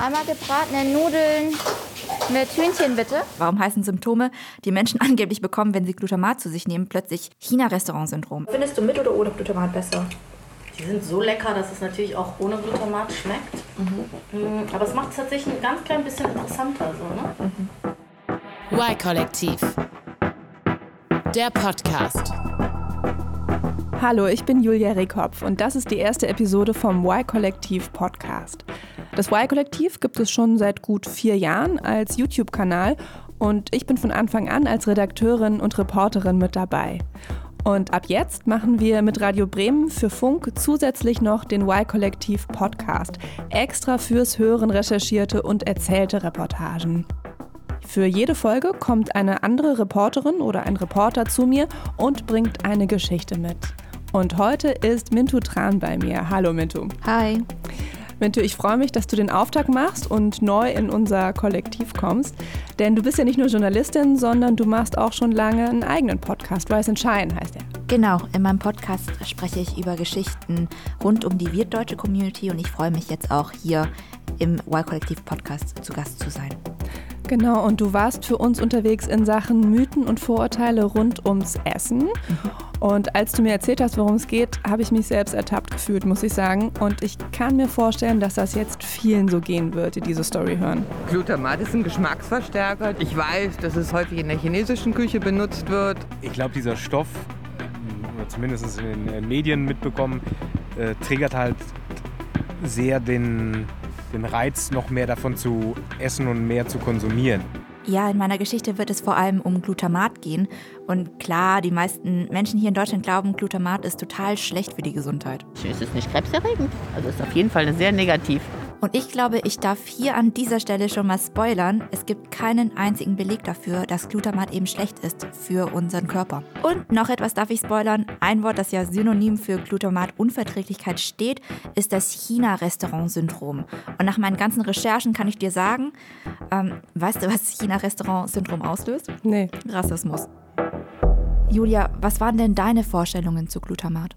Einmal gebratene Nudeln mit Hühnchen bitte. Warum heißen Symptome, die Menschen angeblich bekommen, wenn sie Glutamat zu sich nehmen, plötzlich China-Restaurant-Syndrom? Findest du mit oder ohne Glutamat besser? Die sind so lecker, dass es natürlich auch ohne Glutamat schmeckt. Mhm. Aber es macht es tatsächlich ein ganz klein bisschen interessanter. So, ne? Mhm. Y-Kollektiv. Der Podcast. Hallo, ich bin Julia Rehkopf und das ist die erste Episode vom Y-Kollektiv Podcast. Das Y-Kollektiv gibt es schon seit gut vier Jahren als YouTube-Kanal und ich bin von Anfang an als Redakteurin und Reporterin mit dabei. Und ab jetzt machen wir mit Radio Bremen für Funk zusätzlich noch den Y-Kollektiv Podcast, extra fürs Hören recherchierte und erzählte Reportagen. Für jede Folge kommt eine andere Reporterin oder ein Reporter zu mir und bringt eine Geschichte mit. Und heute ist Mintu Tran bei mir. Hallo Mintu. Hi. Mintu, ich freue mich, dass du den Auftakt machst und neu in unser Kollektiv kommst. Denn du bist ja nicht nur Journalistin, sondern du machst auch schon lange einen eigenen Podcast. And Shine heißt er. Genau, in meinem Podcast spreche ich über Geschichten rund um die wirtdeutsche Community und ich freue mich jetzt auch hier im Y-Kollektiv-Podcast zu Gast zu sein. Genau, und du warst für uns unterwegs in Sachen Mythen und Vorurteile rund ums Essen. Und als du mir erzählt hast, worum es geht, habe ich mich selbst ertappt gefühlt, muss ich sagen. Und ich kann mir vorstellen, dass das jetzt vielen so gehen wird, die diese Story hören. Glutamat ist ein Geschmacksverstärker. Ich weiß, dass es häufig in der chinesischen Küche benutzt wird. Ich glaube, dieser Stoff, zumindest in den Medien mitbekommen, äh, triggert halt sehr den den Reiz, noch mehr davon zu essen und mehr zu konsumieren. Ja, in meiner Geschichte wird es vor allem um Glutamat gehen. Und klar, die meisten Menschen hier in Deutschland glauben, Glutamat ist total schlecht für die Gesundheit. Es ist nicht krebserregend. Also ist auf jeden Fall sehr negativ. Und ich glaube, ich darf hier an dieser Stelle schon mal spoilern. Es gibt keinen einzigen Beleg dafür, dass Glutamat eben schlecht ist für unseren Körper. Und noch etwas darf ich spoilern. Ein Wort, das ja synonym für Glutamatunverträglichkeit steht, ist das China-Restaurant-Syndrom. Und nach meinen ganzen Recherchen kann ich dir sagen, ähm, weißt du, was China-Restaurant-Syndrom auslöst? Nee. Rassismus. Julia, was waren denn deine Vorstellungen zu Glutamat?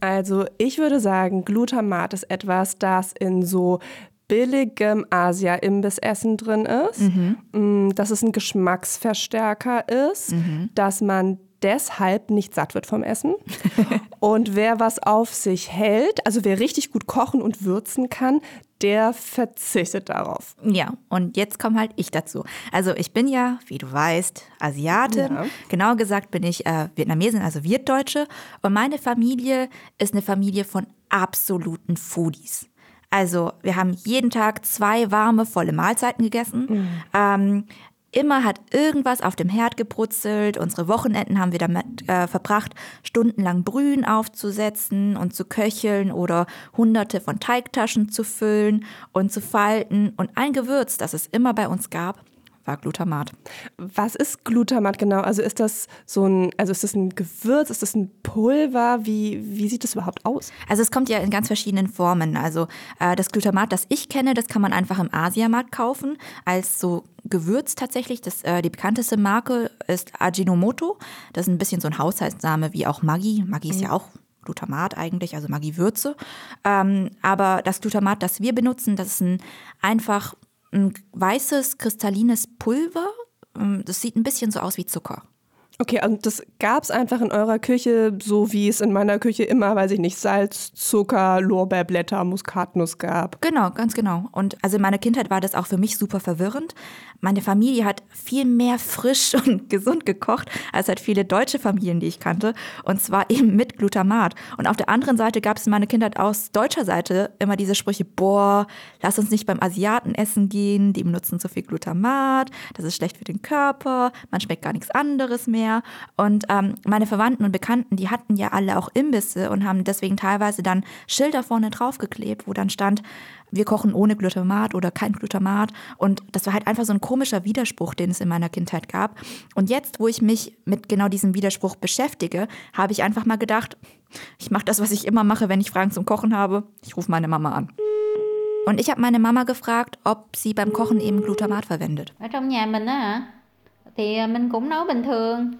Also ich würde sagen, Glutamat ist etwas, das in so billigem Asia-Imbissessen drin ist, mhm. Mm, dass es ein Geschmacksverstärker ist, mhm. dass man deshalb nicht satt wird vom Essen. und wer was auf sich hält, also wer richtig gut kochen und würzen kann, der verzichtet darauf. Ja, und jetzt komme halt ich dazu. Also ich bin ja, wie du weißt, Asiatin. Ja. Genau gesagt bin ich äh, Vietnamesin, also Wirtdeutsche. Und meine Familie ist eine Familie von absoluten Foodies. Also wir haben jeden Tag zwei warme, volle Mahlzeiten gegessen. Mhm. Ähm, Immer hat irgendwas auf dem Herd gebrutzelt. Unsere Wochenenden haben wir damit äh, verbracht, stundenlang Brühen aufzusetzen und zu köcheln oder hunderte von Teigtaschen zu füllen und zu falten. Und ein Gewürz, das es immer bei uns gab, war Glutamat. Was ist Glutamat genau? Also ist das so ein, also ist das ein Gewürz, ist das ein Pulver? Wie, wie sieht das überhaupt aus? Also es kommt ja in ganz verschiedenen Formen. Also äh, das Glutamat, das ich kenne, das kann man einfach im Asiamarkt kaufen, als so Gewürz tatsächlich. Das, äh, die bekannteste Marke ist Ajinomoto. Das ist ein bisschen so ein Haushaltsname wie auch Maggi. Maggi ist mhm. ja auch Glutamat eigentlich, also Maggi-Würze. Ähm, aber das Glutamat, das wir benutzen, das ist ein einfach ein weißes, kristallines Pulver. Ähm, das sieht ein bisschen so aus wie Zucker. Okay, und das gab es einfach in eurer Küche, so wie es in meiner Küche immer, weiß ich nicht, Salz, Zucker, Lorbeerblätter, Muskatnuss gab. Genau, ganz genau. Und also in meiner Kindheit war das auch für mich super verwirrend. Meine Familie hat viel mehr frisch und gesund gekocht, als halt viele deutsche Familien, die ich kannte. Und zwar eben mit Glutamat. Und auf der anderen Seite gab es in meiner Kindheit aus deutscher Seite immer diese Sprüche, boah, lass uns nicht beim Asiaten essen gehen, die benutzen zu viel Glutamat, das ist schlecht für den Körper, man schmeckt gar nichts anderes mehr. Und ähm, meine Verwandten und Bekannten, die hatten ja alle auch Imbisse und haben deswegen teilweise dann Schilder vorne draufgeklebt, wo dann stand, wir kochen ohne Glutamat oder kein Glutamat. Und das war halt einfach so ein komischer Widerspruch, den es in meiner Kindheit gab. Und jetzt, wo ich mich mit genau diesem Widerspruch beschäftige, habe ich einfach mal gedacht, ich mache das, was ich immer mache, wenn ich Fragen zum Kochen habe. Ich rufe meine Mama an. Und ich habe meine Mama gefragt, ob sie beim Kochen eben Glutamat verwendet. Ở trong nhà mình á thì mình cũng nấu bình thường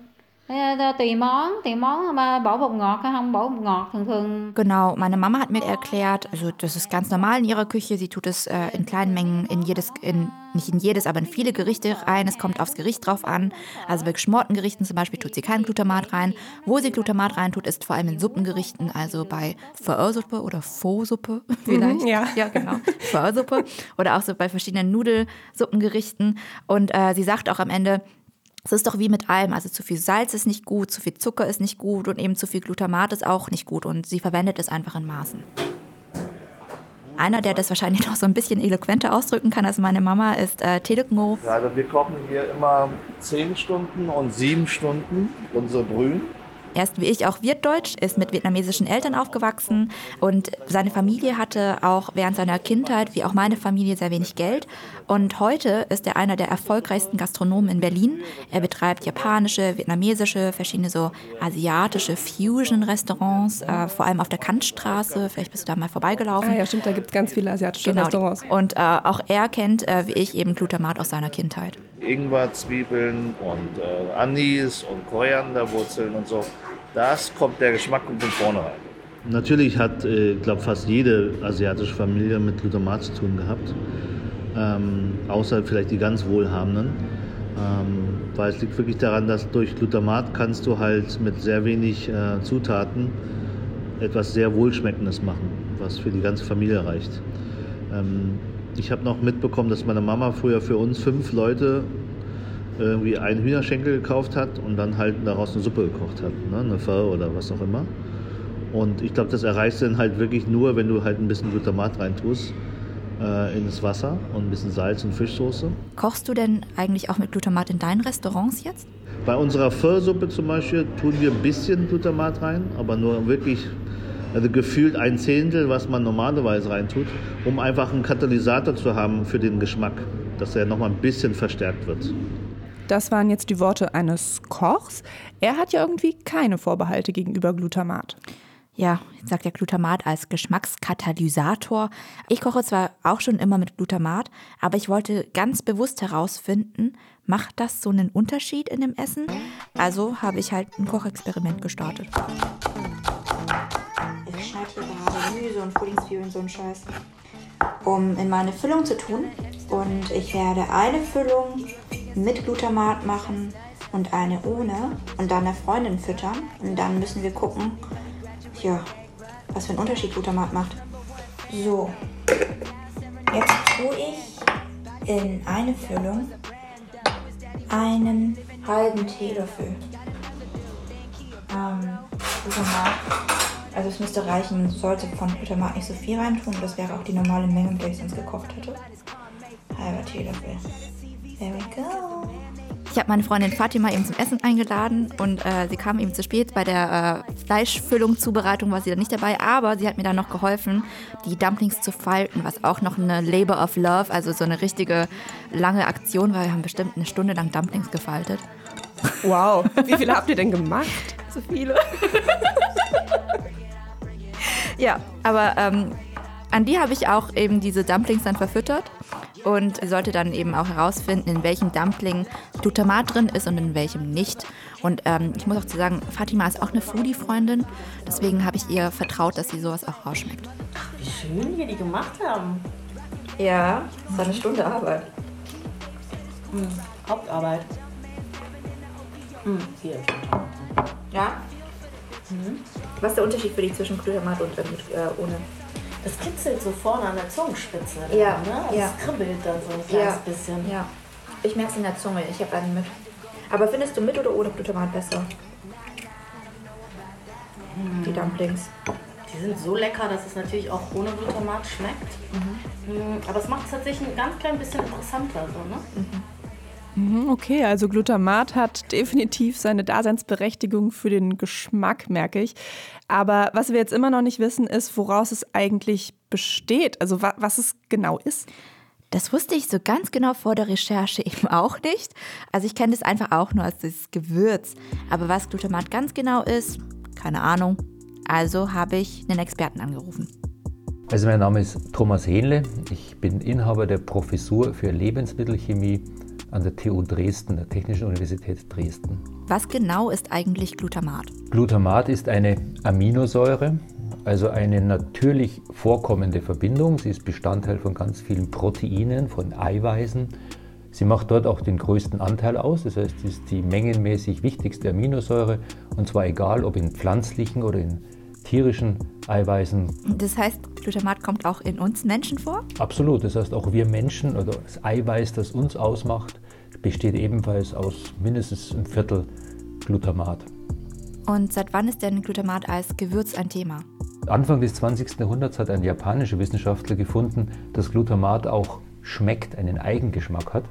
tùy món tùy món mà bỏ bột ngọt hay không bỏ bột ngọt thường thường Genau, meine Mama hat mir erklärt, also das ist ganz normal in ihrer Küche. Sie tut es äh, in kleinen Mengen in jedes, in, nicht in jedes, aber in viele Gerichte rein. Es kommt aufs Gericht drauf an. Also bei geschmorten Gerichten zum Beispiel tut sie kein Glutamat rein. Wo sie Glutamat rein tut, ist vor allem in Suppengerichten, also bei Pho-Suppe oder Pho-Suppe vielleicht. ja. ja, genau. Pho-Suppe. Oder auch so bei verschiedenen Nudelsupengerichten. Und äh, sie sagt auch am Ende, es ist doch wie mit allem. Also zu viel Salz ist nicht gut, zu viel Zucker ist nicht gut und eben zu viel Glutamat ist auch nicht gut. Und sie verwendet es einfach in Maßen. Einer, der das wahrscheinlich noch so ein bisschen eloquenter ausdrücken kann als meine Mama, ist äh, Teluk Ngo. Also wir kochen hier immer 10 Stunden und 7 Stunden unsere Brühen. Er ist wie ich auch Wirtdeutsch, ist mit vietnamesischen Eltern aufgewachsen und seine Familie hatte auch während seiner Kindheit, wie auch meine Familie, sehr wenig Geld. Und heute ist er einer der erfolgreichsten Gastronomen in Berlin. Er betreibt japanische, vietnamesische, verschiedene so asiatische Fusion-Restaurants, äh, vor allem auf der Kantstraße. Vielleicht bist du da mal vorbeigelaufen. Ah ja, stimmt, da gibt es ganz viele asiatische Genau. Restaurants. Und äh, auch er kennt, äh, wie ich, eben Glutamat aus seiner Kindheit. Ingwer, Zwiebeln und äh, Anis und Korianderwurzeln und so. Das kommt der Geschmack von vorne rein. Natürlich hat, äh, glaube fast jede asiatische Familie mit Glutamat zu tun gehabt, ähm, außer vielleicht die ganz Wohlhabenden. Ähm, weil es liegt wirklich daran, dass durch Glutamat kannst du halt mit sehr wenig äh, Zutaten etwas sehr Wohlschmeckendes machen, was für die ganze Familie reicht. Ähm, ich habe noch mitbekommen, dass meine Mama früher für uns fünf Leute irgendwie einen Hühnerschenkel gekauft hat und dann halt daraus eine Suppe gekocht hat, ne? eine Pho oder was auch immer. Und ich glaube, das erreichst du dann halt wirklich nur, wenn du halt ein bisschen Glutamat reintust äh, ins Wasser und ein bisschen Salz und Fischsoße. Kochst du denn eigentlich auch mit Glutamat in deinen Restaurants jetzt? Bei unserer Pho-Suppe zum Beispiel tun wir ein bisschen Glutamat rein, aber nur wirklich, also gefühlt ein Zehntel, was man normalerweise reintut, um einfach einen Katalysator zu haben für den Geschmack, dass er nochmal ein bisschen verstärkt wird. Das waren jetzt die Worte eines Kochs. Er hat ja irgendwie keine Vorbehalte gegenüber Glutamat. Ja, jetzt sagt ja Glutamat als Geschmackskatalysator. Ich koche zwar auch schon immer mit Glutamat, aber ich wollte ganz bewusst herausfinden, macht das so einen Unterschied in dem Essen? Also habe ich halt ein Kochexperiment gestartet. Ich schneide hier gerade Gemüse und Frühlingszwiebeln und so einen Scheiß, um in meine Füllung zu tun. Und ich werde eine Füllung mit Glutamat machen und eine ohne und dann der Freundin füttern. Und dann müssen wir gucken, ja, was für einen Unterschied Glutamat macht. So, jetzt tue ich in eine Füllung einen halben Teelöffel ähm, Glutamat. Also es müsste reichen, man sollte von Glutamat nicht so viel reintun. Das wäre auch die normale Menge, mit der ich sonst gekocht hätte. Halber Teelöffel. There we go. Ich habe meine Freundin Fatima eben zum Essen eingeladen und äh, sie kam eben zu spät. Bei der äh, Fleischfüllung, Zubereitung war sie dann nicht dabei, aber sie hat mir dann noch geholfen, die Dumplings zu falten, was auch noch eine Labor of Love, also so eine richtige lange Aktion war. Wir haben bestimmt eine Stunde lang Dumplings gefaltet. Wow, wie viele habt ihr denn gemacht? So viele. ja, aber ähm, an die habe ich auch eben diese Dumplings dann verfüttert und sollte dann eben auch herausfinden, in welchem Dumpling Glutamat drin ist und in welchem nicht. Und ähm, ich muss auch zu sagen, Fatima ist auch eine Foodie-Freundin, deswegen habe ich ihr vertraut, dass sie sowas auch rausschmeckt. Wie schön wir die gemacht haben. Ja, das war eine Stunde Arbeit. Hm. Hauptarbeit. Hm. Hier. Ja? Was ist der Unterschied für dich zwischen Glutamat und äh, äh, ohne? Das kitzelt so vorne an der Zungenspitze. Ja, Ne? Das ja. kribbelt dann so ein kleines bisschen. Ja. Ich merke es in der Zunge, ich habe einen mit. Aber findest du mit oder ohne Glutamat besser? Die Dumplings. Die sind so lecker, dass es natürlich auch ohne Glutamat schmeckt. Mhm. Aber es macht es tatsächlich ein ganz klein bisschen interessanter. So, ne? Mhm, Okay, also Glutamat hat definitiv seine Daseinsberechtigung für den Geschmack, merke ich. Aber was wir jetzt immer noch nicht wissen, ist, woraus es eigentlich besteht. Also wa was es genau ist. Das wusste ich so ganz genau vor der Recherche eben auch nicht. Also ich kenne das einfach auch nur als das Gewürz. Aber was Glutamat ganz genau ist, keine Ahnung. Also habe ich einen Experten angerufen. Also mein Name ist Thomas Hähnle. Ich bin Inhaber der Professur für Lebensmittelchemie an der TU Dresden, der Technischen Universität Dresden. Was genau ist eigentlich Glutamat? Glutamat ist eine Aminosäure, also eine natürlich vorkommende Verbindung. Sie ist Bestandteil von ganz vielen Proteinen, von Eiweißen. Sie macht dort auch den größten Anteil aus, das heißt, sie ist die mengenmäßig wichtigste Aminosäure und zwar egal, ob in pflanzlichen oder in tierischen Eiweißen. Das heißt, Glutamat kommt auch in uns Menschen vor? Absolut, das heißt, auch wir Menschen oder das Eiweiß, das uns ausmacht, besteht ebenfalls aus mindestens ein Viertel Glutamat. Und seit wann ist denn Glutamat als Gewürz ein Thema? Anfang des 20. Jahrhunderts hat ein japanischer Wissenschaftler gefunden, dass Glutamat auch schmeckt, einen Eigengeschmack hat.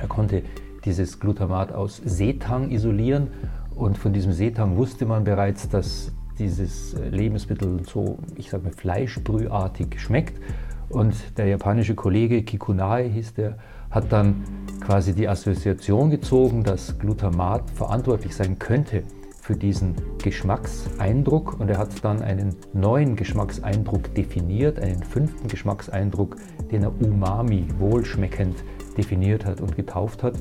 Er konnte dieses Glutamat aus Seetang isolieren und von diesem Seetang wusste man bereits, dass dieses Lebensmittel so, ich sage mal, fleischbrühartig schmeckt. Und der japanische Kollege Kikunae hieß der, hat dann quasi die Assoziation gezogen, dass Glutamat verantwortlich sein könnte für diesen Geschmackseindruck und er hat dann einen neuen Geschmackseindruck definiert, einen fünften Geschmackseindruck, den er Umami, wohlschmeckend, definiert hat und getauft hat.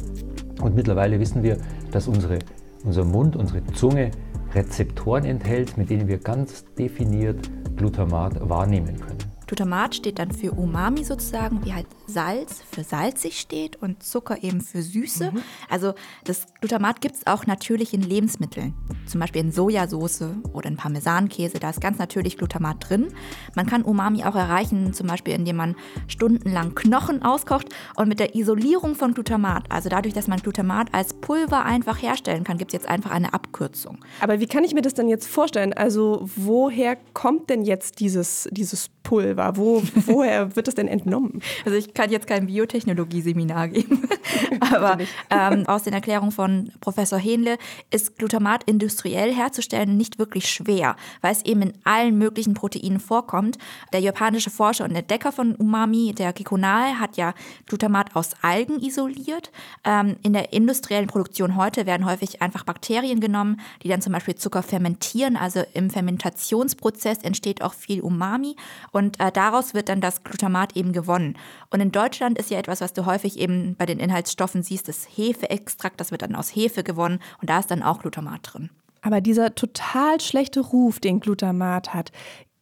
Und mittlerweile wissen wir, dass unsere, unser Mund, unsere Zunge Rezeptoren enthält, mit denen wir ganz definiert Glutamat wahrnehmen können. Glutamat steht dann für Umami sozusagen, wie halt Salz für salzig steht und Zucker eben für Süße. Mhm. Also das Glutamat gibt es auch natürlich in Lebensmitteln, zum Beispiel in Sojasauce oder in Parmesankäse. Da ist ganz natürlich Glutamat drin. Man kann Umami auch erreichen, zum Beispiel indem man stundenlang Knochen auskocht und mit der Isolierung von Glutamat, also dadurch, dass man Glutamat als Pulver einfach herstellen kann, gibt es jetzt einfach eine Abkürzung. Aber wie kann ich mir das denn jetzt vorstellen? Also woher kommt denn jetzt dieses, dieses Pulver? Wo, woher wird das denn entnommen? Also ich kann jetzt kein Biotechnologie-Seminar geben, aber ähm, aus den Erklärungen von Professor Hähnle ist Glutamat industriell herzustellen nicht wirklich schwer, weil es eben in allen möglichen Proteinen vorkommt. Der japanische Forscher und Entdecker von Umami, der Kikunae, hat ja Glutamat aus Algen isoliert. Ähm, in der industriellen Produktion heute werden häufig einfach Bakterien genommen, die dann zum Beispiel Zucker fermentieren. Also im Fermentationsprozess entsteht auch viel Umami und äh, daraus wird dann das Glutamat eben gewonnen. Und in Deutschland ist ja etwas, was du häufig eben bei den Inhaltsstoffen siehst, das Hefeextrakt, das wird dann aus Hefe gewonnen und da ist dann auch Glutamat drin. Aber dieser total schlechte Ruf, den Glutamat hat,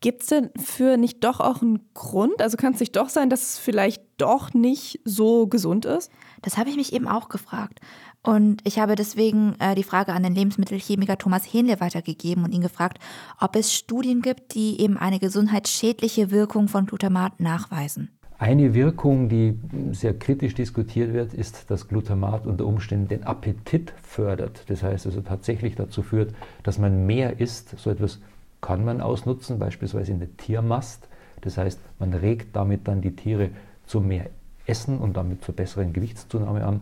Gibt es denn für nicht doch auch einen Grund? Also kann es nicht doch sein, dass es vielleicht doch nicht so gesund ist? Das habe ich mich eben auch gefragt. Und ich habe deswegen äh, die Frage an den Lebensmittelchemiker Thomas Hähnle weitergegeben und ihn gefragt, ob es Studien gibt, die eben eine gesundheitsschädliche Wirkung von Glutamat nachweisen. Eine Wirkung, die sehr kritisch diskutiert wird, ist, dass Glutamat unter Umständen den Appetit fördert. Das heißt also tatsächlich dazu führt, dass man mehr isst. So etwas kann man ausnutzen, beispielsweise in der Tiermast. Das heißt, man regt damit dann die Tiere zu mehr Essen und damit zur besseren Gewichtszunahme an.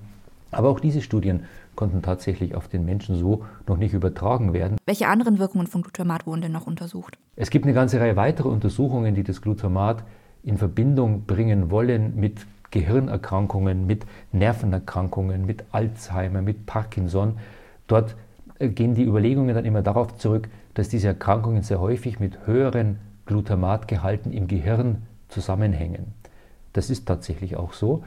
Aber auch diese Studien konnten tatsächlich auf den Menschen so noch nicht übertragen werden. Welche anderen Wirkungen von Glutamat wurden denn noch untersucht? Es gibt eine ganze Reihe weiterer Untersuchungen, die das Glutamat in Verbindung bringen wollen mit Gehirnerkrankungen, mit Nervenerkrankungen, mit Alzheimer, mit Parkinson. Dort äh, gehen die Überlegungen dann immer darauf zurück, dass diese Erkrankungen sehr häufig mit höheren Glutamatgehalten im Gehirn zusammenhängen. Das ist tatsächlich auch so.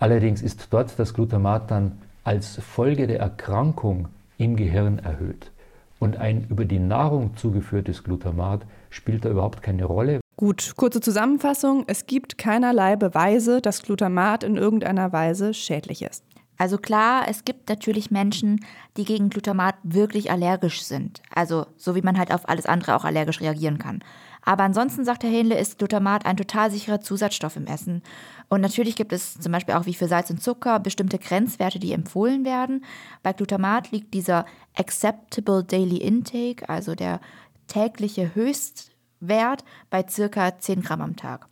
Allerdings ist dort das Glutamat dann als Folge der Erkrankung im Gehirn erhöht. Und ein über die Nahrung zugeführtes Glutamat spielt da überhaupt keine Rolle. Gut, kurze Zusammenfassung. Es gibt keinerlei Beweise, dass Glutamat in irgendeiner Weise schädlich ist. Also klar, es gibt natürlich Menschen, die gegen Glutamat wirklich allergisch sind. Also so wie man halt auf alles andere auch allergisch reagieren kann. Aber ansonsten, sagt Herr Hähnle, ist Glutamat ein total sicherer Zusatzstoff im Essen. Und natürlich gibt es zum Beispiel auch wie für Salz und Zucker bestimmte Grenzwerte, die empfohlen werden. Bei Glutamat liegt dieser Acceptable Daily Intake, also der tägliche Höchstwert, bei circa 10 Gramm am Tag.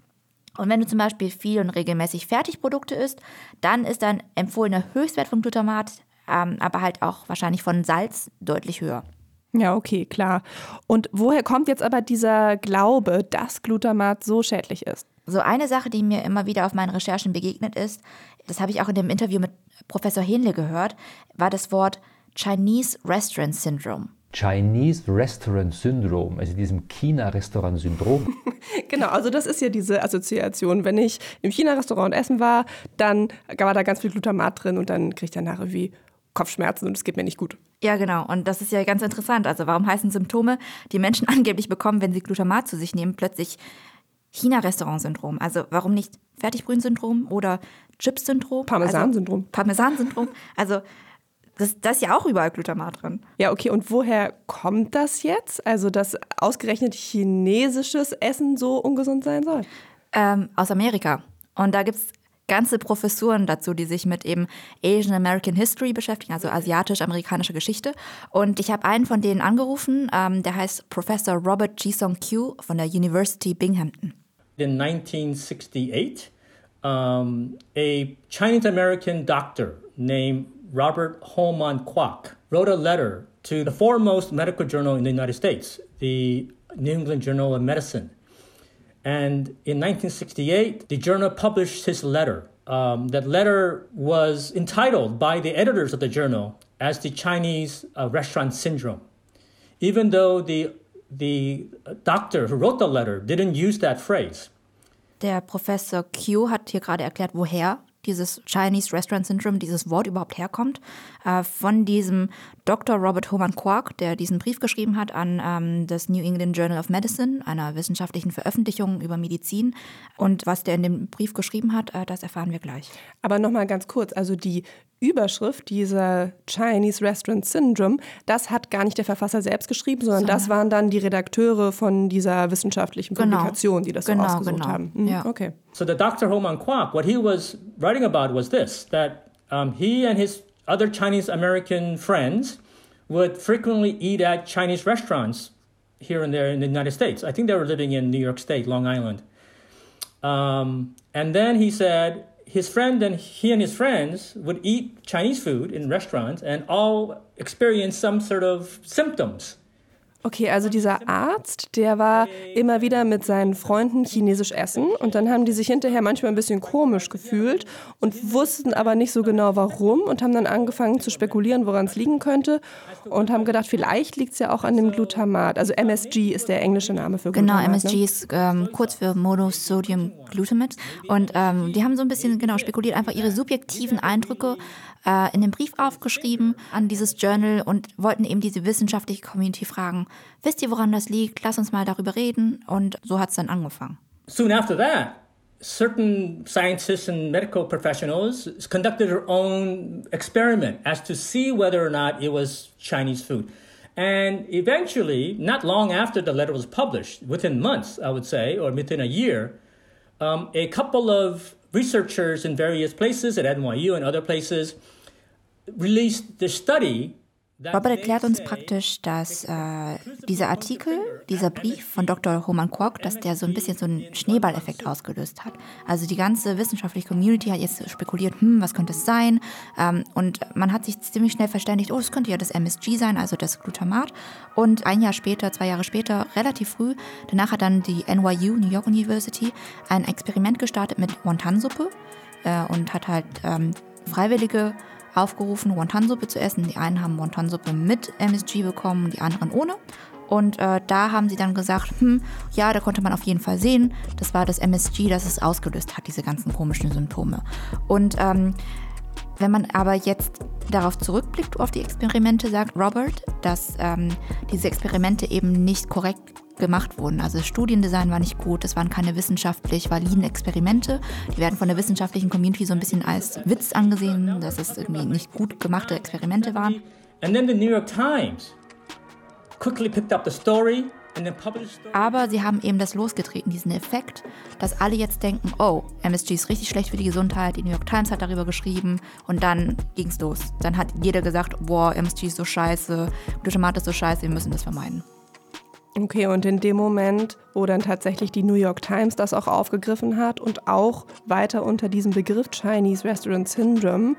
Und wenn du zum Beispiel viel und regelmäßig Fertigprodukte isst, dann ist dein empfohlener Höchstwert von Glutamat, ähm, aber halt auch wahrscheinlich von Salz deutlich höher. Ja, okay, klar. Und woher kommt jetzt aber dieser Glaube, dass Glutamat so schädlich ist? So eine Sache, die mir immer wieder auf meinen Recherchen begegnet ist, das habe ich auch in dem Interview mit Professor Hähnle gehört, war das Wort Chinese Restaurant Syndrome. Chinese Restaurant Syndrome, also diesem China-Restaurant-Syndrom. genau, also das ist ja diese Assoziation. Wenn ich im China-Restaurant essen war, dann war da ganz viel Glutamat drin und dann kriege ich danach irgendwie Kopfschmerzen und es geht mir nicht gut. Ja, genau. Und das ist ja ganz interessant. Also warum heißen Symptome, die Menschen angeblich bekommen, wenn sie Glutamat zu sich nehmen, plötzlich China-Restaurant-Syndrom? Also warum nicht Fertigbrühen-Syndrom oder Chips-Syndrom? Parmesan-Syndrom. Also, Parmesan-Syndrom. Also das, das ist ja auch überall Glutamat drin. Ja, okay. Und woher kommt das jetzt? Also, dass ausgerechnet chinesisches Essen so ungesund sein soll? Ähm, aus Amerika. Und da gibt es ganze Professuren dazu, die sich mit eben Asian American History beschäftigen, also asiatisch-amerikanische Geschichte. Und ich habe einen von denen angerufen, ähm, der heißt Professor Robert Jisong Q von der University Binghamton. In 1968, um, a Chinese American doctor named Robert Holman Kwok wrote a letter to the foremost medical journal in the United States, the New England Journal of Medicine. And in 1968, the journal published his letter. Um, that letter was entitled by the editors of the journal as the Chinese uh, restaurant syndrome. Even though the, the doctor who wrote the letter didn't use that phrase. Der Professor Q hat hier gerade erklärt, woher dieses Chinese Restaurant Syndrome, dieses Wort überhaupt herkommt, äh, von diesem Dr. Robert Homan Quark, der diesen Brief geschrieben hat an ähm, das New England Journal of Medicine, einer wissenschaftlichen Veröffentlichung über Medizin. Und was der in dem Brief geschrieben hat, äh, das erfahren wir gleich. Aber nochmal ganz kurz, also die Überschrift dieser Chinese Restaurant Syndrome, das hat gar nicht der Verfasser selbst geschrieben, sondern so. das waren dann die Redakteure von dieser wissenschaftlichen genau. Publikation, die das genau, so ausgesucht genau. haben. Mhm, ja. Okay. So the Dr. Homan Kwok, what he was writing about was this, that um, he and his other Chinese American friends would frequently eat at Chinese restaurants here and there in the United States. I think they were living in New York State, Long Island. Um, and then he said his friend and he and his friends would eat Chinese food in restaurants and all experience some sort of symptoms. Okay, also dieser Arzt, der war immer wieder mit seinen Freunden chinesisch essen und dann haben die sich hinterher manchmal ein bisschen komisch gefühlt und wussten aber nicht so genau warum und haben dann angefangen zu spekulieren, woran es liegen könnte und haben gedacht, vielleicht liegt es ja auch an dem Glutamat. Also MSG ist der englische Name für Glutamat. Genau, MSG ne? ist ähm, kurz für Monosodium Glutamate und ähm, die haben so ein bisschen genau spekuliert, einfach ihre subjektiven Eindrücke äh, in dem Brief aufgeschrieben an dieses Journal und wollten eben diese wissenschaftliche Community fragen, wisst ihr, woran das liegt? Lass uns mal darüber reden. Und so hat es dann angefangen. Soon after that, certain scientists and medical professionals conducted their own experiment as to see whether or not it was Chinese food. And eventually, not long after the letter was published, within months, I would say, or within a year, um, a couple of researchers in various places at NYU and other places released the study Robert erklärt uns praktisch, dass äh, dieser Artikel, dieser Brief von Dr. Homan Kwok, dass der so ein bisschen so einen Schneeballeffekt ausgelöst hat. Also die ganze wissenschaftliche Community hat jetzt spekuliert, hm, was könnte es sein? Ähm, und man hat sich ziemlich schnell verständigt, oh, es könnte ja das MSG sein, also das Glutamat. Und ein Jahr später, zwei Jahre später, relativ früh, danach hat dann die NYU, New York University, ein Experiment gestartet mit Wonton-Suppe äh, und hat halt ähm, Freiwillige aufgerufen, Wonton-Suppe zu essen. Die einen haben Wonton-Suppe mit MSG bekommen, die anderen ohne. Und äh, da haben sie dann gesagt, hm, ja, da konnte man auf jeden Fall sehen, das war das MSG, das es ausgelöst hat, diese ganzen komischen Symptome. Und ähm, wenn man aber jetzt darauf zurückblickt, auf die Experimente, sagt Robert, dass ähm, diese Experimente eben nicht korrekt gemacht wurden. Also das Studiendesign war nicht gut, es waren keine wissenschaftlich validen Experimente. Die werden von der wissenschaftlichen Community so ein bisschen als Witz angesehen, dass es irgendwie nicht gut gemachte Experimente waren. And then the New York Times quickly picked up the story aber sie haben eben das losgetreten, diesen Effekt, dass alle jetzt denken, oh, MSG ist richtig schlecht für die Gesundheit, die New York Times hat darüber geschrieben und dann ging es los. Dann hat jeder gesagt, boah, MSG ist so scheiße, Glutamat ist so scheiße, wir müssen das vermeiden. Okay, und in dem Moment, wo dann tatsächlich die New York Times das auch aufgegriffen hat und auch weiter unter diesem Begriff Chinese Restaurant Syndrome,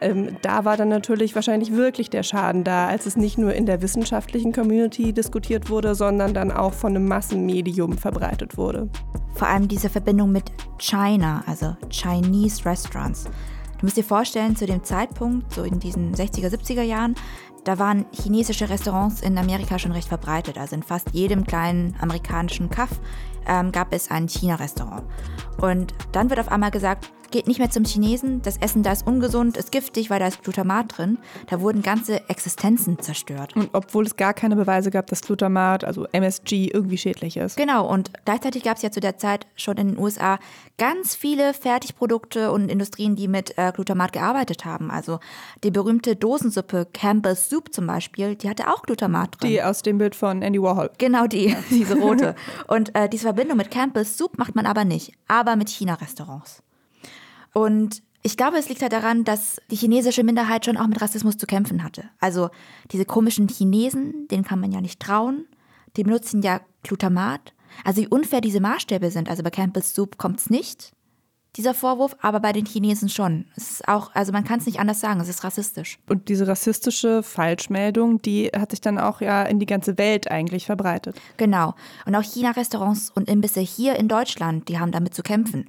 ähm, da war dann natürlich wahrscheinlich wirklich der Schaden da, als es nicht nur in der wissenschaftlichen Community diskutiert wurde, sondern dann auch von einem Massenmedium verbreitet wurde. Vor allem diese Verbindung mit China, also Chinese Restaurants. Du musst dir vorstellen, zu dem Zeitpunkt, so in diesen 60er, 70er Jahren, da waren chinesische Restaurants in Amerika schon recht verbreitet. Also in fast jedem kleinen amerikanischen Kaff ähm, gab es ein China-Restaurant. Und dann wird auf einmal gesagt, geht nicht mehr zum Chinesen, das Essen da ist ungesund, ist giftig, weil da ist Glutamat drin. Da wurden ganze Existenzen zerstört. Und obwohl es gar keine Beweise gab, dass Glutamat, also MSG, irgendwie schädlich ist. Genau, und gleichzeitig gab es ja zu der Zeit schon in den USA ganz viele Fertigprodukte und Industrien, die mit äh, Glutamat gearbeitet haben. Also die berühmte Dosensuppe Campbell's Soup zum Beispiel, die hatte auch Glutamat drin. Die aus dem Bild von Andy Warhol. Genau die, diese rote. und äh, diese Verbindung mit Campbell's Soup macht man aber nicht, aber mit China-Restaurants. Und ich glaube, es liegt halt daran, dass die chinesische Minderheit schon auch mit Rassismus zu kämpfen hatte. Also diese komischen Chinesen, denen kann man ja nicht trauen. Die benutzen ja Glutamat. Also wie unfair diese Maßstäbe sind. Also bei Campbell's Soup kommt es nicht, dieser Vorwurf, aber bei den Chinesen schon. Es ist auch, also man kann es nicht anders sagen, es ist rassistisch. Und diese rassistische Falschmeldung, die hat sich dann auch ja in die ganze Welt eigentlich verbreitet. Genau. Und auch China-Restaurants und Imbisse hier in Deutschland, die haben damit zu kämpfen.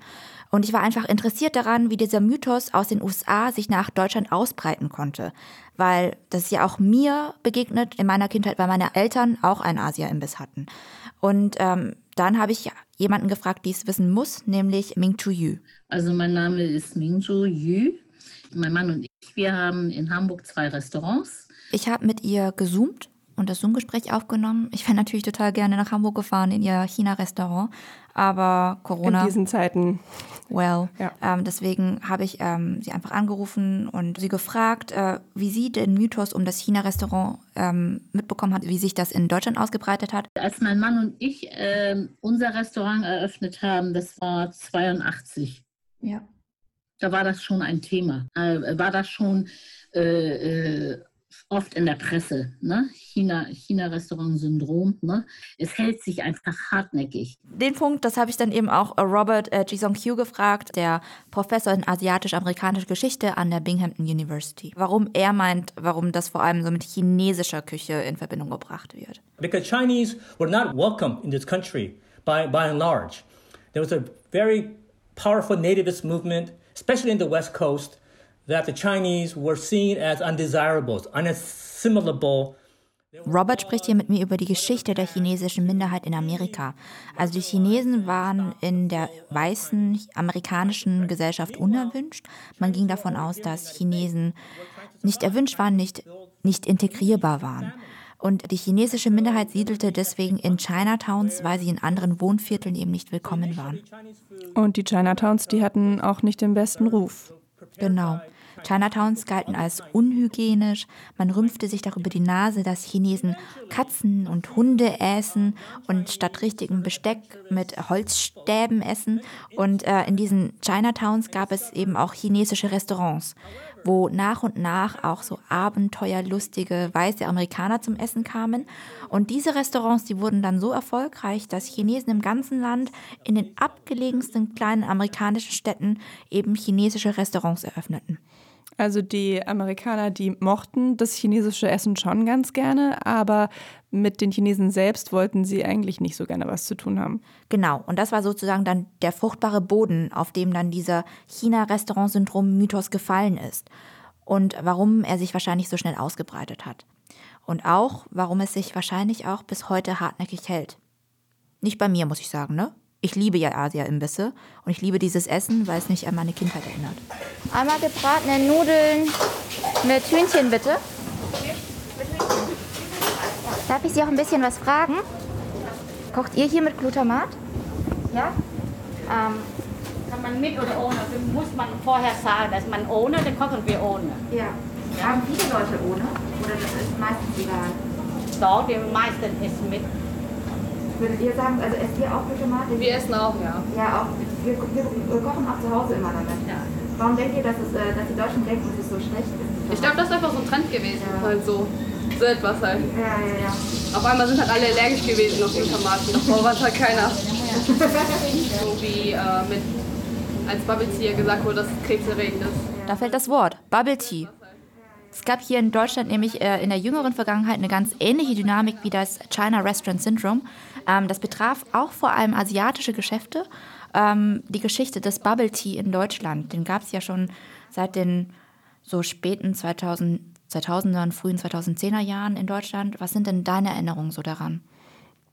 Und ich war einfach interessiert daran, wie dieser Mythos aus den USA sich nach Deutschland ausbreiten konnte. Weil das ist ja auch mir begegnet in meiner Kindheit, weil meine Eltern auch einen Asia-Imbiss hatten. Und ähm, dann habe ich jemanden gefragt, die es wissen muss, nämlich Ming Chu Yu. Also mein Name ist Ming Chu Yu. Mein Mann und ich, wir haben in Hamburg zwei Restaurants. Ich habe mit ihr gezoomt und das Zoom-Gespräch aufgenommen. Ich wäre natürlich total gerne nach Hamburg gefahren in ihr China-Restaurant, aber Corona. In diesen Zeiten. Well, ja. ähm, deswegen habe ich ähm, sie einfach angerufen und sie gefragt, äh, wie sie den Mythos um das China-Restaurant ähm, mitbekommen hat, wie sich das in Deutschland ausgebreitet hat. Als mein Mann und ich ähm, unser Restaurant eröffnet haben, das war 82. Ja. Da war das schon ein Thema. Äh, war das schon äh, äh oft in der Presse, ne? China, China-Restaurant-Syndrom. Ne? Es hält sich einfach hartnäckig. Den Punkt, das habe ich dann eben auch Robert äh, Jisong Q gefragt, der Professor in asiatisch-amerikanischer Geschichte an der Binghamton University. Warum er meint, warum das vor allem so mit chinesischer Küche in Verbindung gebracht wird. Because Chinese were not welcome in this country by, by and large. There was a very powerful nativist movement, especially in the West Coast, that the Chinese were seen as undesirables, unassimilable. Robert spricht hier mit mir über die Geschichte der chinesischen Minderheit in Amerika. Also die Chinesen waren in der weißen amerikanischen Gesellschaft unerwünscht. Man ging davon aus, dass Chinesen nicht erwünscht waren, nicht, nicht integrierbar waren. Und die chinesische Minderheit siedelte deswegen in Chinatowns, weil sie in anderen Wohnvierteln eben nicht willkommen waren. Und die Chinatowns, die hatten auch nicht den besten Ruf. Genau. Chinatowns galten als unhygienisch. Man rümpfte sich darüber die Nase, dass Chinesen Katzen und Hunde essen und statt richtigem Besteck mit Holzstäben essen. Und äh, in diesen Chinatowns gab es eben auch chinesische Restaurants, wo nach und nach auch so abenteuerlustige weiße Amerikaner zum Essen kamen. Und diese Restaurants, die wurden dann so erfolgreich, dass Chinesen im ganzen Land in den abgelegensten kleinen amerikanischen Städten eben chinesische Restaurants eröffneten. Also die Amerikaner, die mochten das chinesische Essen schon ganz gerne, aber mit den Chinesen selbst wollten sie eigentlich nicht so gerne was zu tun haben. Genau, und das war sozusagen dann der fruchtbare Boden, auf dem dann dieser China-Restaurant-Syndrom-Mythos gefallen ist und warum er sich wahrscheinlich so schnell ausgebreitet hat. Und auch, warum es sich wahrscheinlich auch bis heute hartnäckig hält. Nicht bei mir, muss ich sagen, ne? Ich liebe ja Asia-Imbisse und ich liebe dieses Essen, weil es mich an meine Kindheit erinnert. Einmal gebratene Nudeln mit Hühnchen, bitte. Darf ich Sie auch ein bisschen was fragen? Kocht ihr hier mit Glutamat? Ja? Ähm, kann man mit oder ohne? Muss man vorher sagen, dass man ohne, dann kochen wir ohne. Ja. Haben viele Leute ohne? Oder das ist meistens egal? Doch, die meisten ist mit. Würdet ihr sagen, also esst ihr auch Glutamat? Wir essen auch, ja. Ja, auch. Wir, wir, wir kochen auch zu Hause immer damit. Ja. Warum denkt ihr, dass, es, äh, dass die Deutschen denken, dass es so schlecht ist? Ich glaube, das ist einfach so ein Trend gewesen. Ja. Halt so, so etwas halt. Ja, ja, ja. Auf einmal sind halt alle allergisch gewesen auf Glutamat. Davor war es halt keiner. so wie äh, mit, als Bubble Tea gesagt wurde, dass es krebserregend ist. Da fällt das Wort, Bubble Tea. Es gab hier in Deutschland nämlich äh, in der jüngeren Vergangenheit eine ganz ähnliche Dynamik wie das China Restaurant Syndrome. Ähm, das betraf auch vor allem asiatische Geschäfte. Ähm, die Geschichte des Bubble Tea in Deutschland, den gab es ja schon seit den so späten 2010 2000er, frühen 2010er Jahren in Deutschland. Was sind denn deine Erinnerungen so daran?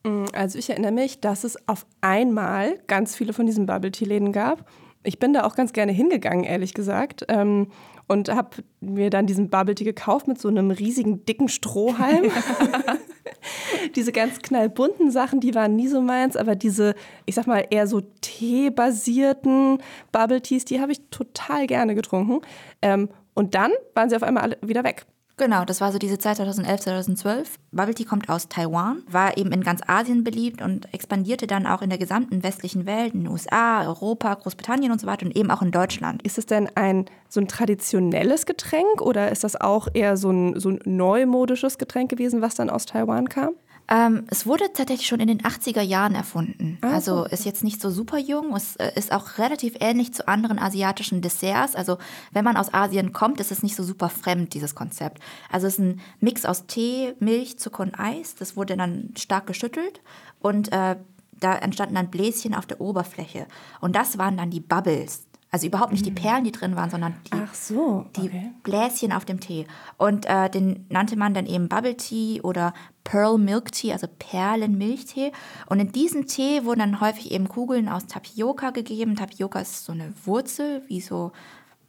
Mm, also ich erinnere mich, dass es auf einmal ganz viele von diesen Bubble Tea Läden gab. Ich bin da auch ganz gerne hingegangen, ehrlich gesagt. Ähm, und habe mir dann diesen Bubble Tea gekauft mit so einem riesigen, dicken Strohhalm. diese ganz knallbunten Sachen, die waren nie so meins, aber diese, ich sag mal, eher so teebasierten Bubble Teas, die habe ich total gerne getrunken. Ähm, und dann waren sie auf einmal alle wieder weg. Genau, das war so diese Zeit 2011, 2012. Bubble Tea kommt aus Taiwan, war eben in ganz Asien beliebt und expandierte dann auch in der gesamten westlichen Welt, in den USA, Europa, Großbritannien und so weiter und eben auch in Deutschland. Ist es denn ein so ein traditionelles Getränk oder ist das auch eher so ein, so ein neumodisches Getränk gewesen, was dann aus Taiwan kam? Ähm, es wurde tatsächlich schon in den 80er Jahren erfunden. Ah, also ist jetzt nicht so super jung. Es äh, ist auch relativ ähnlich zu anderen asiatischen Desserts. Also wenn man aus Asien kommt, ist es nicht so super fremd, dieses Konzept. Also es ist ein Mix aus Tee, Milch, Zucker und Eis. Das wurde dann stark geschüttelt und äh, da entstanden dann Bläschen auf der Oberfläche. Und das waren dann die Bubbles. Also überhaupt nicht die mm. Perlen, die drin waren, sondern die, so, okay. die Bläschen auf dem Tee. Und äh, den nannte man dann eben Bubble Tea oder Pearl Milk Tea, also Perlenmilchtee. Und in diesen Tee wurden dann häufig eben Kugeln aus Tapioca gegeben. Tapioca ist so eine Wurzel, wie so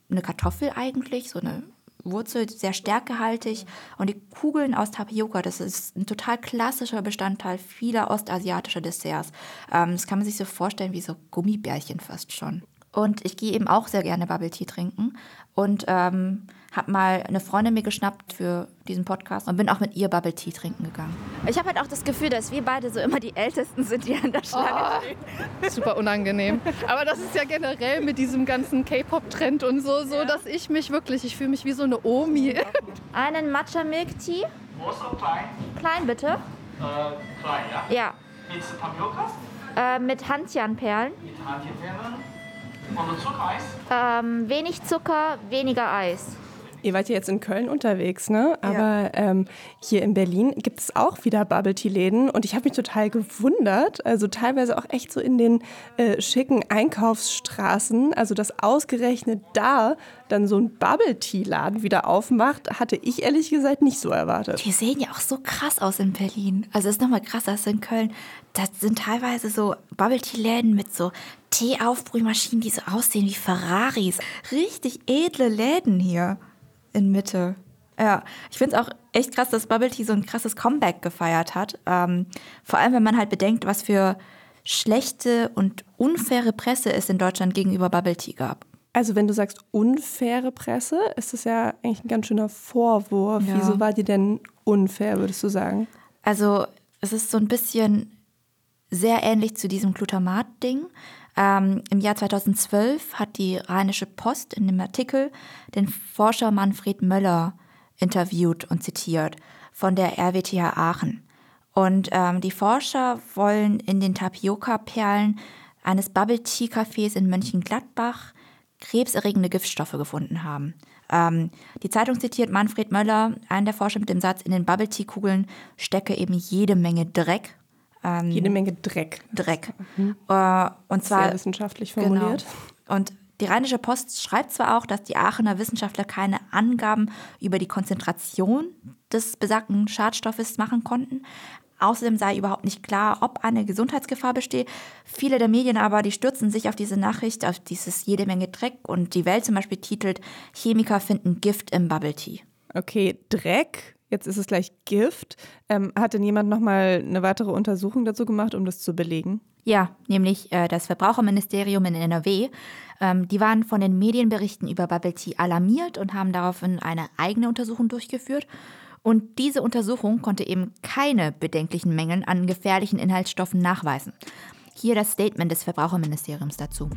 eine Kartoffel eigentlich, so eine Wurzel, sehr stärkehaltig. Und die Kugeln aus Tapioca, das ist ein total klassischer Bestandteil vieler ostasiatischer Desserts. Ähm, das kann man sich so vorstellen wie so Gummibärchen fast schon. Und ich gehe eben auch sehr gerne Bubble Tea trinken. Und ähm, habe mal eine Freundin mir geschnappt für diesen Podcast und bin auch mit ihr Bubble Tea trinken gegangen. Ich habe halt auch das Gefühl, dass wir beide so immer die Ältesten sind, die an der Schlange oh, stehen. Super unangenehm. Aber das ist ja generell mit diesem ganzen K-Pop-Trend und so, so, ja. dass ich mich wirklich, ich fühle mich wie so eine Omi. Einen Matcha Milk Tea. Groß oder klein? Klein bitte. Äh, klein, ja? Ja. Mit Tapioca? Äh, mit Hantianperlen. Mit Hantianperlen. Ähm, wenig Zucker, weniger Eis. Ihr wart ja jetzt in Köln unterwegs, ne? Aber ja. ähm, hier in Berlin gibt es auch wieder Bubble Tea Läden und ich habe mich total gewundert. Also teilweise auch echt so in den äh, schicken Einkaufsstraßen. Also dass ausgerechnet da dann so ein Bubble Tea Laden wieder aufmacht, hatte ich ehrlich gesagt nicht so erwartet. Die sehen ja auch so krass aus in Berlin. Also es ist nochmal krasser als in Köln. Das sind teilweise so Bubble Tea Läden mit so Teeaufbrühmaschinen, die so aussehen wie Ferraris. Richtig edle Läden hier in Mitte. Ja, ich finde es auch echt krass, dass Bubble Tea so ein krasses Comeback gefeiert hat. Ähm, vor allem, wenn man halt bedenkt, was für schlechte und unfaire Presse es in Deutschland gegenüber Bubble Tea gab. Also wenn du sagst unfaire Presse, ist das ja eigentlich ein ganz schöner Vorwurf. Ja. Wieso war die denn unfair, würdest du sagen? Also es ist so ein bisschen sehr ähnlich zu diesem Glutamat-Ding. Ähm, Im Jahr 2012 hat die Rheinische Post in dem Artikel den Forscher Manfred Möller interviewt und zitiert von der RWTH Aachen. Und ähm, die Forscher wollen in den Tapioca-Perlen eines Bubble Tea Cafés in Mönchengladbach krebserregende Giftstoffe gefunden haben. Ähm, die Zeitung zitiert Manfred Möller, einen der Forscher mit dem Satz, in den Bubble Tea Kugeln stecke eben jede Menge Dreck ähm, Jede Menge Dreck. Dreck. Mhm. Äh, und zwar sehr wissenschaftlich formuliert. Genau. Und die Rheinische Post schreibt zwar auch, dass die Aachener Wissenschaftler keine Angaben über die Konzentration des besagten Schadstoffes machen konnten. Außerdem sei überhaupt nicht klar, ob eine Gesundheitsgefahr bestehe. Viele der Medien aber, die stürzen sich auf diese Nachricht, auf dieses jede Menge Dreck. Und die Welt zum Beispiel titelt, Chemiker finden Gift im Bubble Tea. Okay, Dreck jetzt ist es gleich Gift. Ähm, hat denn jemand nochmal eine weitere Untersuchung dazu gemacht, um das zu belegen? Ja, nämlich äh, das Verbraucherministerium in NRW. Ähm, die waren von den Medienberichten über Bubble Tea alarmiert und haben daraufhin eine eigene Untersuchung durchgeführt. Und diese Untersuchung konnte eben keine bedenklichen Mengen an gefährlichen Inhaltsstoffen nachweisen. Hier das Statement des Verbraucherministeriums dazu.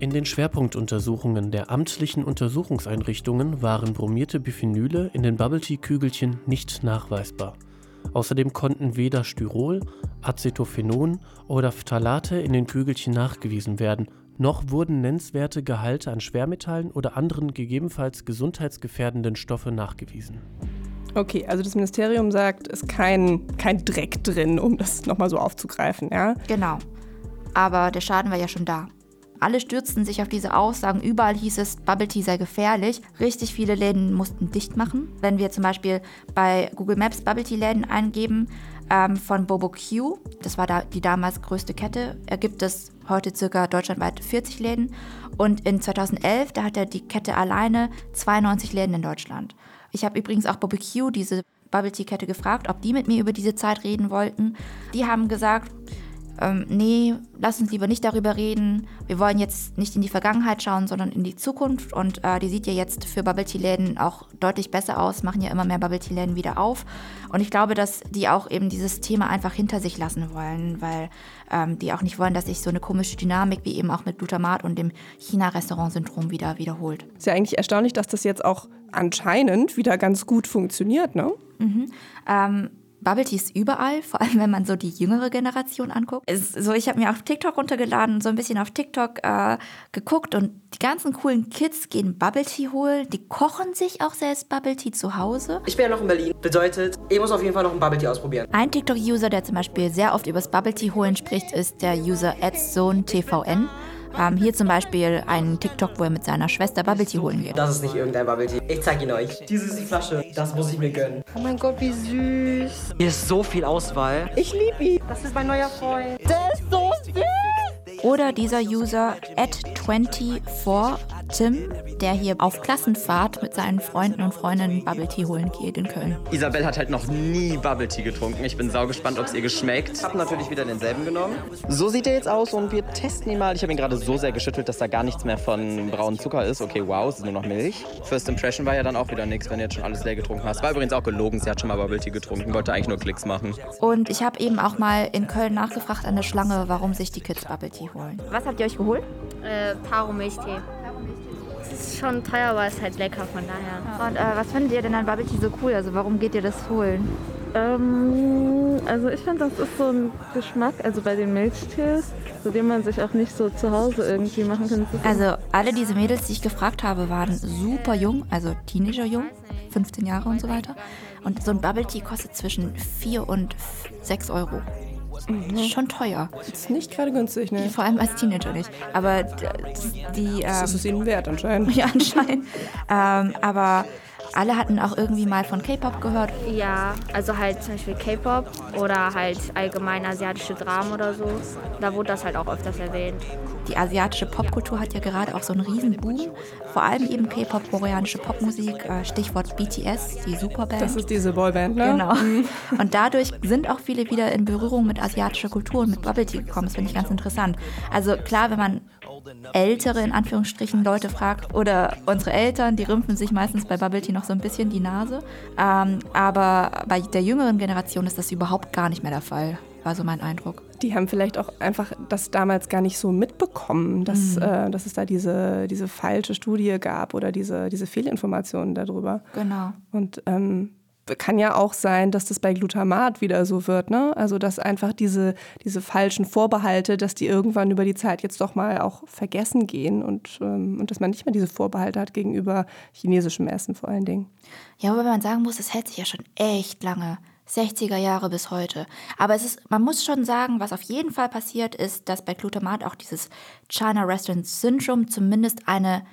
In den Schwerpunktuntersuchungen der amtlichen Untersuchungseinrichtungen waren bromierte Biphenyle in den Bubble Tea Kügelchen nicht nachweisbar. Außerdem konnten weder Styrol, Acetophenon oder Phthalate in den Kügelchen nachgewiesen werden, noch wurden nennenswerte Gehalte an Schwermetallen oder anderen gegebenenfalls gesundheitsgefährdenden Stoffe nachgewiesen. Okay, also das Ministerium sagt, es ist kein, kein Dreck drin, um das nochmal so aufzugreifen, ja? Genau. Aber der Schaden war ja schon da. Alle stürzten sich auf diese Aussagen. Überall hieß es, Bubble Tea sei gefährlich. Richtig viele Läden mussten dicht machen. Wenn wir zum Beispiel bei Google Maps Bubble Tea Läden eingeben, ähm, von Bobo Q, das war da die damals größte Kette, ergibt es heute circa deutschlandweit 40 Läden. Und in 2011, da hat er die Kette alleine 92 Läden in Deutschland. Ich habe übrigens auch Bobo Q, diese Bubble Tea Kette, gefragt, ob die mit mir über diese Zeit reden wollten. Die haben gesagt, ähm, nee, lass uns lieber nicht darüber reden. Wir wollen jetzt nicht in die Vergangenheit schauen, sondern in die Zukunft. Und äh, die sieht ja jetzt für Bubble Tea Läden auch deutlich besser aus, machen ja immer mehr Bubble Tea Läden wieder auf. Und ich glaube, dass die auch eben dieses Thema einfach hinter sich lassen wollen, weil ähm, die auch nicht wollen, dass sich so eine komische Dynamik wie eben auch mit Glutamat und dem China-Restaurant-Syndrom wieder wiederholt. Ist ja eigentlich erstaunlich, dass das jetzt auch anscheinend wieder ganz gut funktioniert, ne? Mhm. Ähm, Bubble Tea ist überall, vor allem wenn man so die jüngere Generation anguckt. Es, so, ich habe mir auf TikTok runtergeladen, so ein bisschen auf TikTok äh, geguckt und die ganzen coolen Kids gehen Bubble Tea holen. Die kochen sich auch selbst Bubble Tea zu Hause. Ich bin ja noch in Berlin. Bedeutet, ich muss auf jeden Fall noch ein Bubble Tea ausprobieren. Ein TikTok-User, der zum Beispiel sehr oft übers Bubble Tea holen spricht, ist der User AdZoneTVN. Ähm, hier zum Beispiel einen TikTok, wo er mit seiner Schwester Bubble Tea holen geht. Das ist nicht irgendein Bubble Tea. Ich zeig ihn euch. Diese ist die Flasche. Das muss ich mir gönnen. Oh mein Gott, wie süß. Hier ist so viel Auswahl. Ich liebe ihn. Das ist mein neuer Freund. Der ist so süß. Oder dieser User at24tim, der hier auf Klassenfahrt mit seinen Freunden und Freundinnen Bubble Tea holen geht in Köln. Isabel hat halt noch nie Bubble Tea getrunken. Ich bin saugespannt, ob es ihr geschmeckt. Ich habe natürlich wieder denselben genommen. So sieht er jetzt aus und wir testen ihn mal. Ich habe ihn gerade so sehr geschüttelt, dass da gar nichts mehr von braunem Zucker ist. Okay, wow, es ist nur noch Milch. First Impression war ja dann auch wieder nichts, wenn du jetzt schon alles leer getrunken hast. War übrigens auch gelogen, sie hat schon mal Bubble Tea getrunken, wollte eigentlich nur Klicks machen. Und ich habe eben auch mal in Köln nachgefragt an der Schlange, warum sich die Kids Bubble Tea holen. Was habt ihr euch geholt? Äh, Taro Milchtee. Schon teuer, aber es ist halt lecker von daher. Und äh, was findet ihr denn an Bubble Tea so cool? Also warum geht ihr das holen? Ähm, also ich finde, das ist so ein Geschmack, also bei den Milchtees, so den man sich auch nicht so zu Hause irgendwie machen kann. Also alle diese Mädels, die ich gefragt habe, waren super jung, also Teenager jung, 15 Jahre und so weiter. Und so ein Bubble Tea kostet zwischen 4 und 6 Euro. Mhm. Schon teuer. Ist nicht gerade günstig, ne? Vor allem als Teenager nicht. Aber die. Das ähm, ist ihnen wert anscheinend. Ja, anscheinend. ähm, aber alle hatten auch irgendwie mal von K-Pop gehört. Ja, also halt zum Beispiel K-Pop oder halt allgemein asiatische Dramen oder so. Da wurde das halt auch öfters erwähnt. Die asiatische Popkultur hat ja gerade auch so einen riesen Boom. Vor allem eben K-Pop, koreanische Popmusik, äh, Stichwort BTS, die Superband. Das ist diese Boyband, ne? Genau. Und dadurch sind auch viele wieder in Berührung mit asiatischer Kultur und mit Bubble Tea gekommen. Das finde ich ganz interessant. Also klar, wenn man ältere, in Anführungsstrichen, Leute fragt oder unsere Eltern, die rümpfen sich meistens bei Bubble Tea noch so ein bisschen die Nase. Ähm, aber bei der jüngeren Generation ist das überhaupt gar nicht mehr der Fall, war so mein Eindruck. Die haben vielleicht auch einfach das damals gar nicht so mitbekommen, dass, Mhm. äh, dass es da diese, diese falsche Studie gab oder diese, diese Fehlinformationen darüber. Genau. Und ähm, kann ja auch sein, dass das bei Glutamat wieder so wird, ne? Also dass einfach diese, diese falschen Vorbehalte, dass die irgendwann über die Zeit jetzt doch mal auch vergessen gehen und, ähm, und dass man nicht mehr diese Vorbehalte hat gegenüber chinesischem Essen vor allen Dingen. Ja, wobei man sagen muss, es hält sich ja schon echt lange. 60er Jahre bis heute. Aber es ist, man muss schon sagen, was auf jeden Fall passiert ist, dass bei Glutamat auch dieses China Restaurant Syndrome zumindest eine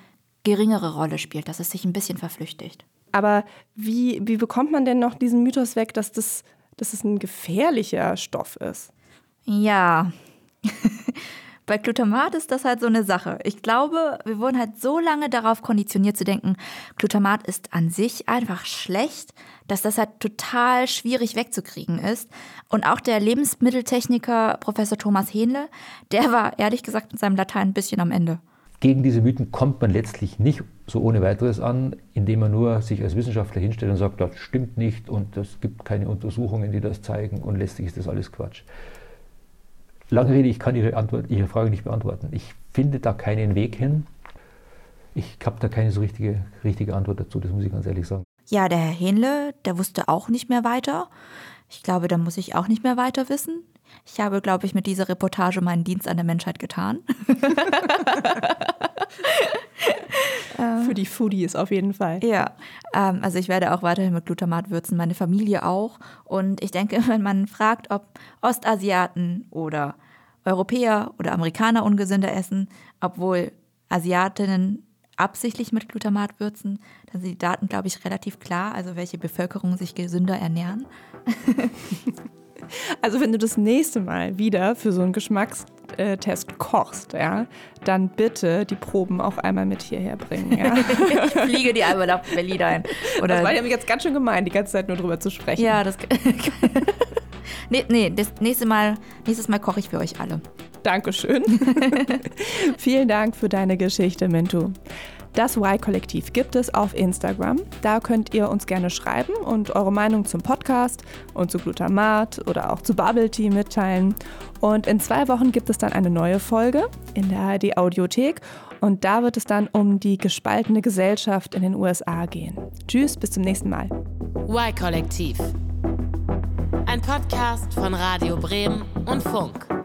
geringere Rolle spielt, dass es sich ein bisschen verflüchtigt. Aber wie, wie bekommt man denn noch diesen Mythos weg, dass das, dass es ein gefährlicher Stoff ist? Ja. Bei Glutamat ist das halt so eine Sache. Ich glaube, wir wurden halt so lange darauf konditioniert zu denken, Glutamat ist an sich einfach schlecht, dass das halt total schwierig wegzukriegen ist. Und auch der Lebensmitteltechniker Professor Thomas Hähnle, der war ehrlich gesagt mit seinem Latein ein bisschen am Ende. Gegen diese Mythen kommt man letztlich nicht so ohne weiteres an, indem man nur sich als Wissenschaftler hinstellt und sagt, das stimmt nicht und es gibt keine Untersuchungen, die das zeigen und letztlich ist das alles Quatsch. Lange Rede, ich kann Ihre, Antwort, Ihre Frage nicht beantworten. Ich finde da keinen Weg hin. Ich habe da keine so richtige, richtige Antwort dazu, das muss ich ganz ehrlich sagen. Ja, der Herr Hähnle, der wusste auch nicht mehr weiter. Ich glaube, da muss ich auch nicht mehr weiter wissen. Ich habe, glaube ich, mit dieser Reportage meinen Dienst an der Menschheit getan. Für die Foodies auf jeden Fall. Ja, ähm, also ich werde auch weiterhin mit Glutamat würzen, meine Familie auch. Und ich denke, wenn man fragt, ob Ostasiaten oder Europäer oder Amerikaner ungesünder essen, obwohl Asiatinnen absichtlich mit Glutamat würzen, dann sind die Daten, glaube ich, relativ klar, also welche Bevölkerung sich gesünder ernähren. Also wenn du das nächste Mal wieder für so einen Geschmackstest kochst, ja, dann bitte die Proben auch einmal mit hierher bringen. Ja? ich fliege die einmal nach Berlin ein. Oder das war ja jetzt ganz schön gemein, die ganze Zeit nur drüber zu sprechen. Ja, das. nee, nee, das nächste Mal, nächstes Mal koche ich für euch alle. Dankeschön. Vielen Dank für deine Geschichte, Mintu. Das Y-Kollektiv gibt es auf Instagram. Da könnt ihr uns gerne schreiben und eure Meinung zum Podcast und zu Glutamat oder auch zu Bubble Tea mitteilen. Und in zwei Wochen gibt es dann eine neue Folge in der ARD Audiothek. Und da wird es dann um die gespaltene Gesellschaft in den USA gehen. Tschüss, bis zum nächsten Mal. Y-Kollektiv. Ein Podcast von Radio Bremen und Funk.